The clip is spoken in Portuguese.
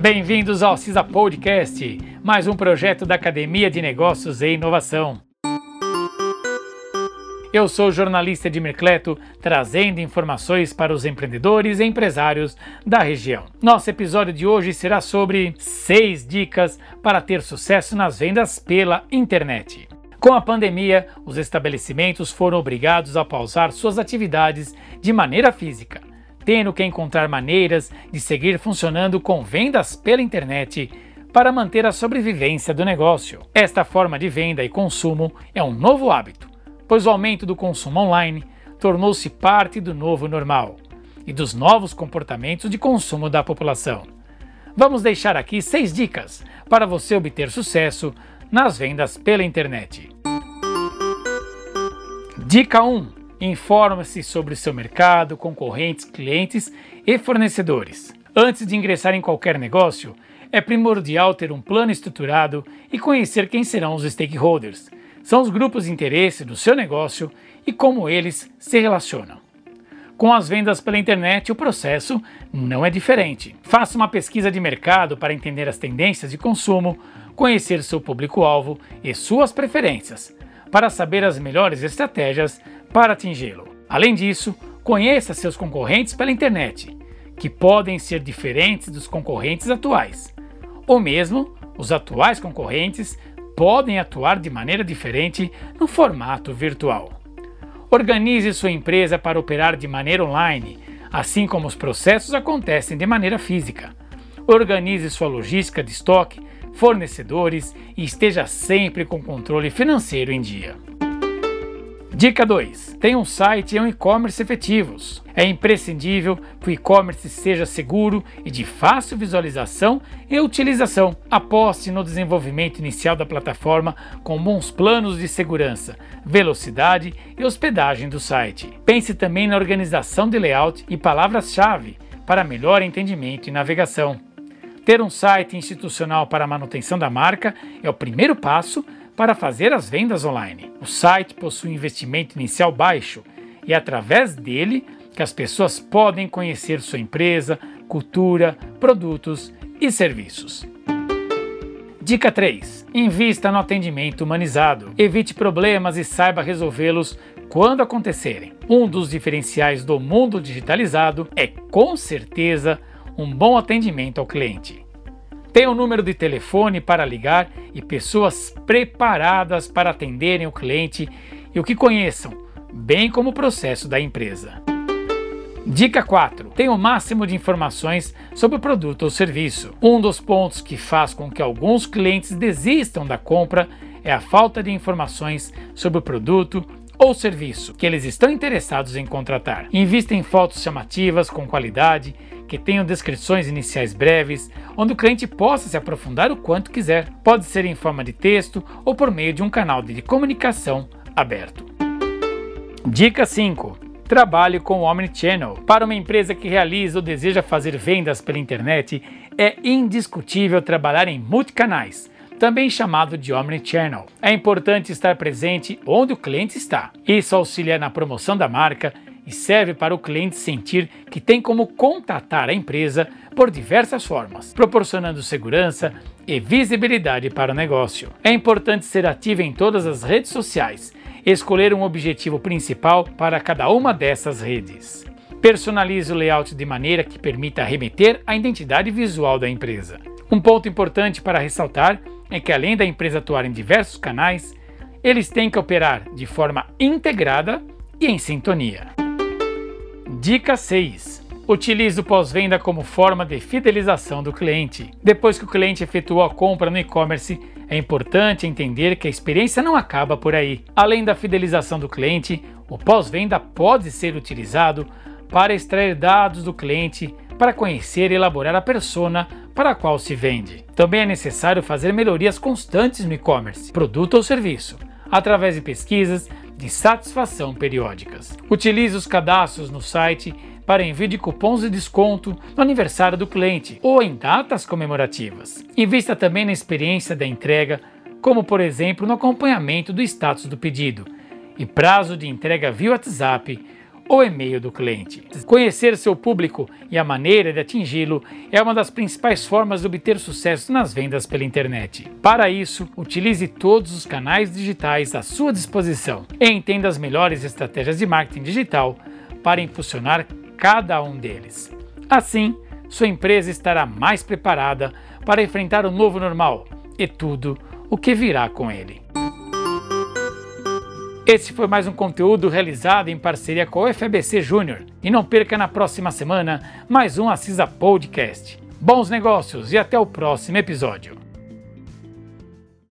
Bem-vindos ao CISA Podcast, mais um projeto da Academia de Negócios e Inovação. Eu sou o jornalista Edmir Cleto, trazendo informações para os empreendedores e empresários da região. Nosso episódio de hoje será sobre 6 dicas para ter sucesso nas vendas pela internet. Com a pandemia, os estabelecimentos foram obrigados a pausar suas atividades de maneira física, tendo que encontrar maneiras de seguir funcionando com vendas pela internet para manter a sobrevivência do negócio. Esta forma de venda e consumo é um novo hábito pois o aumento do consumo online tornou-se parte do novo normal e dos novos comportamentos de consumo da população. Vamos deixar aqui seis dicas para você obter sucesso nas vendas pela internet. Dica 1: Informe-se sobre seu mercado, concorrentes, clientes e fornecedores. Antes de ingressar em qualquer negócio, é primordial ter um plano estruturado e conhecer quem serão os stakeholders, são os grupos de interesse do seu negócio e como eles se relacionam. Com as vendas pela internet, o processo não é diferente. Faça uma pesquisa de mercado para entender as tendências de consumo, conhecer seu público-alvo e suas preferências, para saber as melhores estratégias para atingi-lo. Além disso, conheça seus concorrentes pela internet, que podem ser diferentes dos concorrentes atuais, ou mesmo os atuais concorrentes podem atuar de maneira diferente no formato virtual. Organize sua empresa para operar de maneira online, assim como os processos acontecem de maneira física. Organize sua logística de estoque, fornecedores e esteja sempre com controle financeiro em dia. Dica 2. Tenha um site e um e-commerce efetivos. É imprescindível que o e-commerce seja seguro e de fácil visualização e utilização. Aposte no desenvolvimento inicial da plataforma com bons planos de segurança, velocidade e hospedagem do site. Pense também na organização de layout e palavras-chave para melhor entendimento e navegação. Ter um site institucional para a manutenção da marca é o primeiro passo para fazer as vendas online. O site possui investimento inicial baixo e é através dele que as pessoas podem conhecer sua empresa, cultura, produtos e serviços. Dica 3. Invista no atendimento humanizado. Evite problemas e saiba resolvê-los quando acontecerem. Um dos diferenciais do mundo digitalizado é, com certeza, um bom atendimento ao cliente. Tem um número de telefone para ligar e pessoas preparadas para atenderem o cliente e o que conheçam, bem como o processo da empresa. Dica 4. Tenha o máximo de informações sobre o produto ou serviço. Um dos pontos que faz com que alguns clientes desistam da compra é a falta de informações sobre o produto ou serviço que eles estão interessados em contratar. Invista em fotos chamativas com qualidade que tenham descrições iniciais breves, onde o cliente possa se aprofundar o quanto quiser. Pode ser em forma de texto ou por meio de um canal de comunicação aberto. Dica 5. Trabalhe com o Omnichannel. Para uma empresa que realiza ou deseja fazer vendas pela internet, é indiscutível trabalhar em multicanais também chamado de Omnichannel. É importante estar presente onde o cliente está. Isso auxilia na promoção da marca e serve para o cliente sentir que tem como contatar a empresa por diversas formas, proporcionando segurança e visibilidade para o negócio. É importante ser ativo em todas as redes sociais, escolher um objetivo principal para cada uma dessas redes. Personalize o layout de maneira que permita remeter à identidade visual da empresa. Um ponto importante para ressaltar é que, além da empresa atuar em diversos canais, eles têm que operar de forma integrada e em sintonia. Dica 6. Utilize o pós-venda como forma de fidelização do cliente. Depois que o cliente efetuou a compra no e-commerce, é importante entender que a experiência não acaba por aí. Além da fidelização do cliente, o pós-venda pode ser utilizado para extrair dados do cliente para conhecer e elaborar a persona para a qual se vende. Também é necessário fazer melhorias constantes no e-commerce, produto ou serviço, através de pesquisas de satisfação periódicas. Utilize os cadastros no site para envio de cupons de desconto no aniversário do cliente ou em datas comemorativas. Invista também na experiência da entrega, como por exemplo no acompanhamento do status do pedido e prazo de entrega via WhatsApp o e-mail do cliente. Conhecer seu público e a maneira de atingi-lo é uma das principais formas de obter sucesso nas vendas pela internet. Para isso, utilize todos os canais digitais à sua disposição e entenda as melhores estratégias de marketing digital para impulsionar cada um deles. Assim, sua empresa estará mais preparada para enfrentar o novo normal e tudo o que virá com ele. Esse foi mais um conteúdo realizado em parceria com o FBC Júnior. E não perca na próxima semana mais um Assisa Podcast. Bons negócios e até o próximo episódio.